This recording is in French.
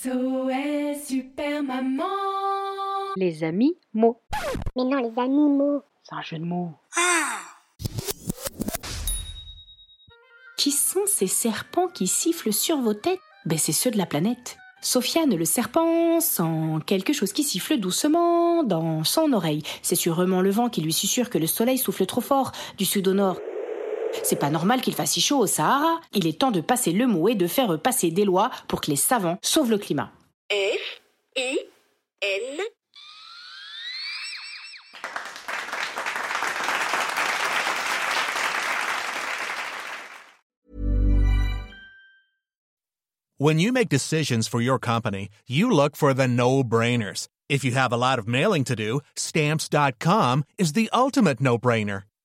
SOS Super Maman Les amis mots. Mais non, les animaux. C'est un jeu de mots. Qui sont ces serpents qui sifflent sur vos têtes? Ben c'est ceux de la planète. Sofiane le serpent sent quelque chose qui siffle doucement dans son oreille. C'est sûrement le vent qui lui susurre que le soleil souffle trop fort du sud au nord. C'est pas normal qu'il fasse si chaud au Sahara. Il est temps de passer le mot et de faire passer des lois pour que les savants sauvent le climat. F I N When you make decisions for your company, you look for the no brainers. If you have a lot of mailing to do, stamps.com is the ultimate no brainer.